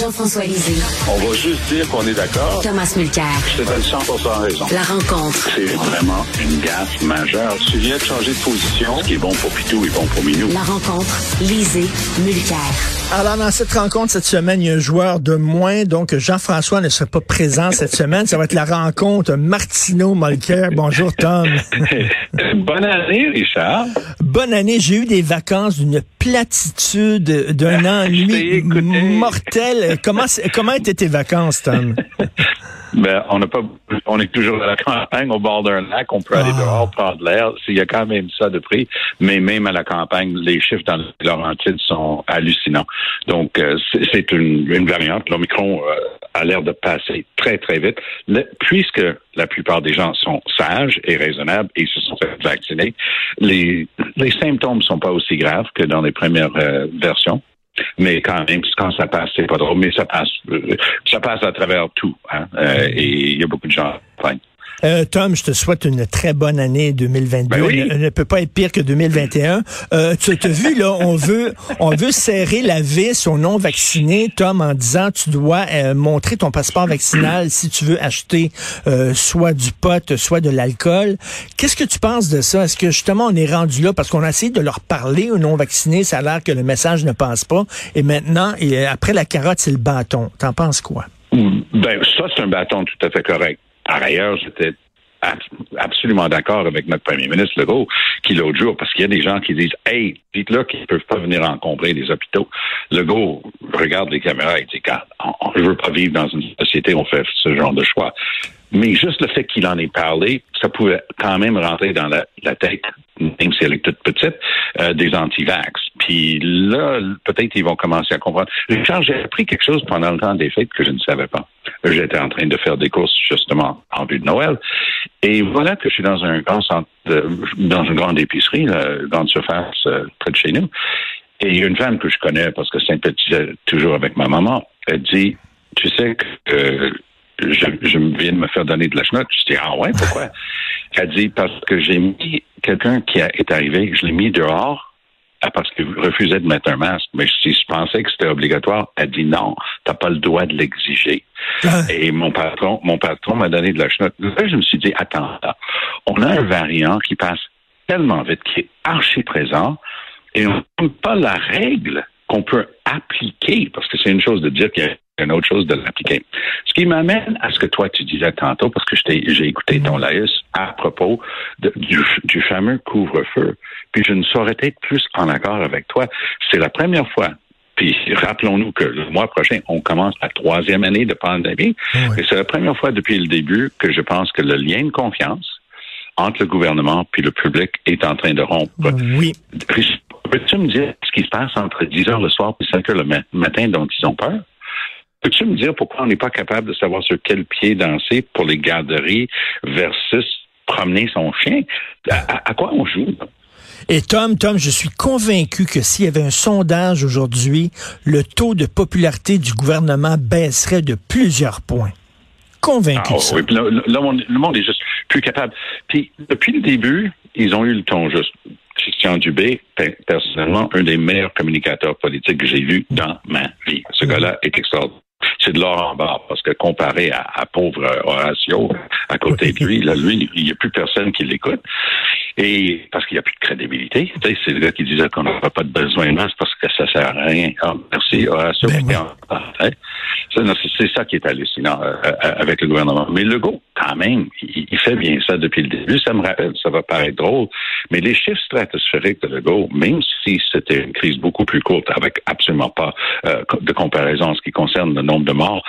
Jean-François Lisée. On va juste dire qu'on est d'accord. Thomas Mulcair. Je te donne 100 raison. La rencontre. C'est vraiment une gaffe majeure. Tu viens de changer de position. Ce qui est bon pour Pitou est bon pour Minou. La rencontre. Lisée. Mulcair. Alors, dans cette rencontre cette semaine, il y a un joueur de moins, donc Jean-François ne sera pas présent cette semaine. Ça va être la rencontre Martino Molker. Bonjour, Tom. Bonne année, Richard. Bonne année. J'ai eu des vacances d'une platitude d'un ennui mortel. Comment, comment étaient tes vacances, Tom? Ben, on n'a pas, on est toujours à la campagne, au bord d'un lac. On peut aller Ah. dehors, prendre l'air. Il y a quand même ça de prix. Mais même à la campagne, les chiffres dans les Laurentides sont hallucinants. Donc, euh, c'est une, une variante. L'Omicron euh, a l'air de passer très, très vite. Le- puisque la plupart des gens sont sages et raisonnables et se sont fait vacciner, les, les symptômes sont pas aussi graves que dans les premières euh, versions. Mais quand même, quand ça passe, c'est pas drôle. Mais ça passe, euh, ça passe à travers tout. Hein? Euh, et il y a beaucoup de gens. Euh, Tom, je te souhaite une très bonne année 2022. Ben oui. Elle ne, peut pas être pire que 2021. Euh, tu as vu, là, on veut, on veut serrer la vis aux non-vaccinés, Tom, en disant tu dois euh, montrer ton passeport vaccinal si tu veux acheter euh, soit du pot, soit de l'alcool. Qu'est-ce que tu penses de ça? Est-ce que justement on est rendu là? Parce qu'on a essayé de leur parler aux non-vaccinés, ça a l'air que le message ne passe pas. Et maintenant, et après la carotte, c'est le bâton. T'en penses quoi? Ben, ça, c'est un bâton tout à fait correct. Par ailleurs, j'étais ab- absolument d'accord avec notre premier ministre Legault, qui l'autre jour, parce qu'il y a des gens qui disent Hey, dites-là qu'ils ne peuvent pas venir encombrer les hôpitaux. Legault regarde les caméras et dit je veux pas vivre dans une société où on fait ce genre de choix. Mais juste le fait qu'il en ait parlé, ça pouvait quand même rentrer dans la, la tête, même si elle est toute petite, euh, des anti-vax. Puis là, peut-être ils vont commencer à comprendre. Richard, j'ai appris quelque chose pendant le temps des fêtes que je ne savais pas. J'étais en train de faire des courses justement en vue de Noël. Et voilà que je suis dans un grand centre, de- dans une grande épicerie, là, grande surface euh, près de chez nous. Et il y a une femme que je connais parce que sympathisait toujours avec ma maman. Elle dit, tu sais que euh, je, je viens de me faire donner de la chenotte. Je dis, ah ouais, pourquoi? Elle dit, parce que j'ai mis quelqu'un qui est arrivé, je l'ai mis dehors ah, parce qu'il refusait de mettre un masque. Mais si je pensais que c'était obligatoire, elle dit non, t'as pas le droit de l'exiger. Et mon patron, mon patron m'a donné de la chenotte. Là, je me suis dit, attends, là, on a un variant qui passe tellement vite, qui est archi présent, et on n'a pas la règle qu'on peut appliquer, parce que c'est une chose de dire qu'il y a une autre chose de l'appliquer. Ce qui m'amène à ce que toi tu disais tantôt, parce que j'ai écouté ton laïus à propos de- du, du fameux couvre-feu, puis je ne saurais être plus en accord avec toi. C'est la première fois puis rappelons-nous que le mois prochain, on commence la troisième année de pandémie. Ouais. Et c'est la première fois depuis le début que je pense que le lien de confiance entre le gouvernement puis le public est en train de rompre. Oui. Richard, Peux-tu me dire ce qui se passe entre 10 heures le soir et 5 heures le ma- matin dont ils ont peur? Peux-tu me dire pourquoi on n'est pas capable de savoir sur quel pied danser pour les garderies versus promener son chien? À, quoi on joue? Et Tom, Tom, je suis convaincu que s'il y avait un sondage aujourd'hui, le taux de popularité du gouvernement baisserait de plusieurs points. Convaincu Ah, de ça. oui, là, là, le, monde, est juste plus capable. Puis, depuis le début, ils ont eu le ton juste. Christian Dubé, pe- personnellement, un des meilleurs communicateurs politiques que j'ai vu dans ma vie. Ce gars-là est extraordinaire. C'est de l'or en barre, parce que comparé à, pauvre Horatio à côté de lui, là, lui, il n'y a plus personne qui l'écoute. Et parce qu'il n'y a plus de crédibilité. Tu sais, c'est le gars qui disait qu'on n'aura pas de besoin de masque parce que ça sert à rien. Ah, merci. Ah, ça, Ben c'est ça qui est hallucinant euh, euh, avec le gouvernement. Mais Legault, quand même, il, il, fait bien ça depuis le début. Ça me rappelle, ça va paraître drôle, mais les chiffres stratosphériques de Legault, même si c'était une crise beaucoup plus courte, avec absolument pas euh, de comparaison en ce qui concerne le nombre de morts,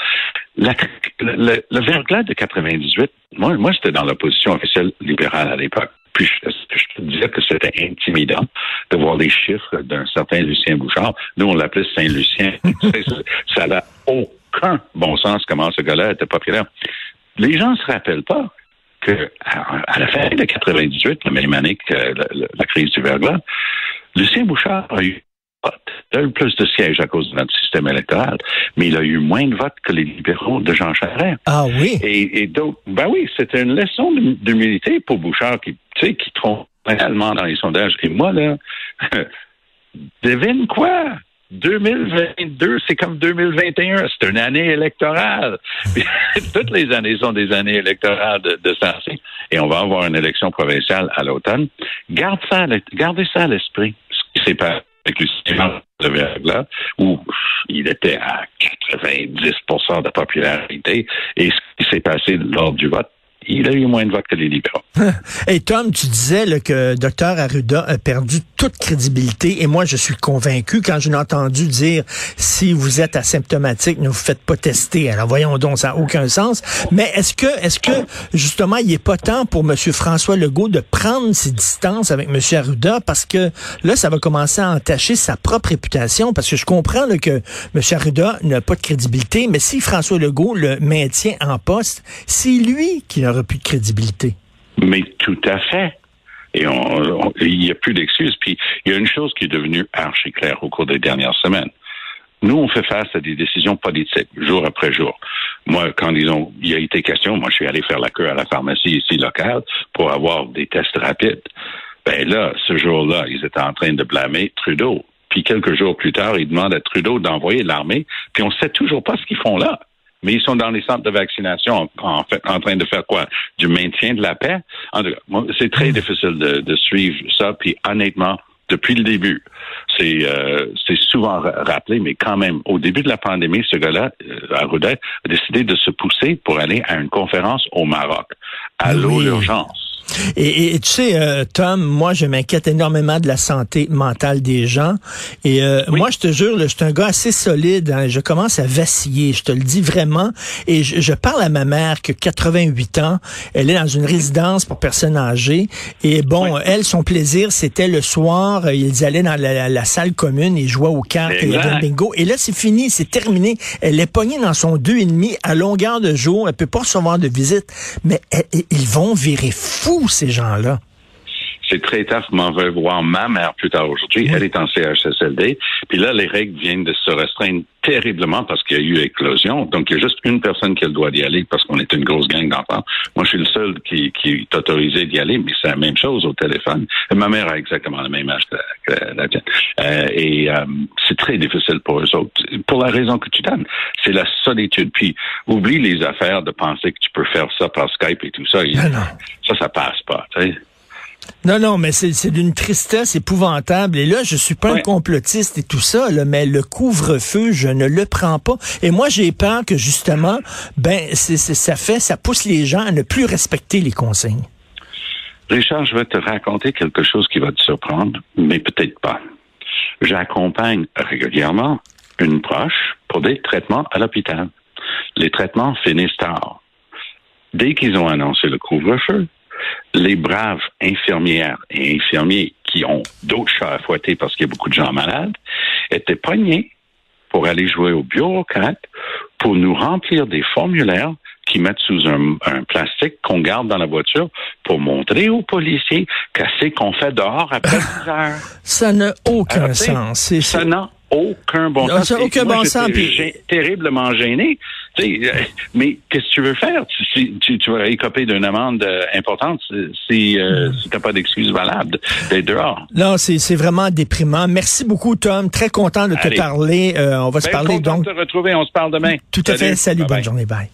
la, le, le verglas de 98, moi, moi j'étais dans l'opposition officielle libérale à l'époque. Puis je, je te disais que c'était intimidant de voir les chiffres d'un certain Lucien Bouchard. Nous, on l'appelait Saint-Lucien. ça n'a aucun bon sens comment ce gars-là était populaire. Les gens ne se rappellent pas que à la fin de 98, la même année que la, la, la crise du verglas, Lucien Bouchard a eu il a eu plus de sièges à cause de notre système électoral, mais il a eu moins de votes que les libéraux de Jean Charest. Ah oui? Et, et donc, ben oui, c'était une leçon d'humilité pour Bouchard qui, tu sais, qui trompe réellement dans les sondages. Et moi, là, devine quoi? 2022, c'est comme 2021. C'est une année électorale. Toutes les années sont des années électorales de, de sensé. Et on va avoir une élection provinciale à l'automne. Garde ça, gardez ça à l'esprit. Ce qui s'est passé avec Lucien de Verglas, où il était à 90 de popularité. Et ce qui s'est passé lors du vote, il a eu moins de votes que les libéraux. Et Tom, tu disais là, que Dr Arruda a perdu toute crédibilité et moi je suis convaincu quand je l'ai entendu dire si vous êtes asymptomatique, ne vous faites pas tester. Alors voyons donc, ça n'a aucun sens. Mais est-ce que est-ce que justement il n'est pas temps pour M. François Legault de prendre ses distances avec M. Arruda? Parce que là ça va commencer à entacher sa propre réputation parce que je comprends là, que M. Arruda n'a pas de crédibilité, mais si François Legault le maintient en poste, c'est lui qui crédibilité. Mais tout à fait. Et il n'y a plus d'excuses. Puis il y a une chose qui est devenue archi claire au cours des dernières semaines. Nous, on fait face à des décisions politiques, jour après jour. Moi, quand disons, il a été question, moi, je suis allé faire la queue à la pharmacie ici locale pour avoir des tests rapides. Ben là, ce jour-là, ils étaient en train de blâmer Trudeau. Puis quelques jours plus tard, ils demandent à Trudeau d'envoyer l'armée. Puis on ne sait toujours pas ce qu'ils font là mais ils sont dans les centres de vaccination en, fait, en train de faire quoi? Du maintien de la paix? C'est très difficile de, de suivre ça, puis honnêtement, depuis le début. C'est euh, souvent rappelé, mais quand même, au début de la pandémie, ce gars-là, euh, Arruda, a décidé de se pousser pour aller à une conférence au Maroc. À l'eau l'urgence. Et, et, tu sais, euh, Tom, moi, je m'inquiète énormément de la santé mentale des gens. Et euh, oui. moi, je te jure, je suis un gars assez solide. Hein, je commence à vaciller, je te le dis vraiment. Et je, je, parle à ma mère qui a 88 ans. Elle est dans une résidence pour personnes âgées. Et bon, oui. elle, son plaisir, c'était le soir, ils allaient dans la, la, la salle commune et jouaient aux cartes et au bingo. Et là, c'est fini, c'est terminé. Elle est pognée dans son deux et demi à longueur de jour. Elle peut pas recevoir de visite. Mais elle, ils vont virer fou ces gens-là? C'est très tard. m'en veux voir ma mère plus tard aujourd'hui. Elle est en CHSLD. Puis là, les règles viennent de se restreindre terriblement parce qu'il y a eu éclosion. Donc, il y a juste une personne qui droit d'y aller parce qu'on est une grosse gang d'enfants. Moi, je suis le seul qui, qui est autorisé d'y aller, mais c'est la même chose au téléphone. Ma mère a exactement le même âge que, que la tienne. Euh, et euh, c'est très difficile pour eux autres. Pour la raison que tu donnes, c'est la solitude. Puis, oublie les affaires de penser que tu peux faire ça par Skype et tout ça. Et, ça, ça passe pas. Tu sais. Non, non, mais c'est d'une tristesse épouvantable. Et là, je suis pas ouais. un complotiste et tout ça, là, mais le couvre-feu, je ne le prends pas. Et moi, j'ai peur que justement, ben, ça fait, ça pousse les gens à ne plus respecter les consignes. Richard, je vais te raconter quelque chose qui va te surprendre, mais peut-être pas. J'accompagne régulièrement une proche pour des traitements à l'hôpital. Les traitements finissent tard. Dès qu'ils ont annoncé le couvre-feu, les braves infirmières et infirmiers qui ont d'autres chats à fouetter parce qu'il y a beaucoup de gens malades étaient poignés pour aller jouer au bureaucrate pour nous remplir des formulaires qui mettent sous un, un plastique qu'on garde dans la voiture pour montrer aux policiers qu'est-ce qu'on fait dehors après 10 heures. Ça n'a aucun Alors, sens. Ça n'a aucun bon sens. Ça aucun bon sens. Puis... terriblement gêné. Euh, mais qu'est-ce que tu veux faire? Tu, tu, tu vas écoper d'une amende euh, importante si, euh, si tu n'as pas d'excuse valable d'être dehors. Non, c'est vraiment déprimant. Merci beaucoup, Tom. Très content de te parler. Euh, on va ben, se parler donc. de te retrouver. On se parle demain. Tout à fait. Salut. Bye bonne bye. journée. Bye.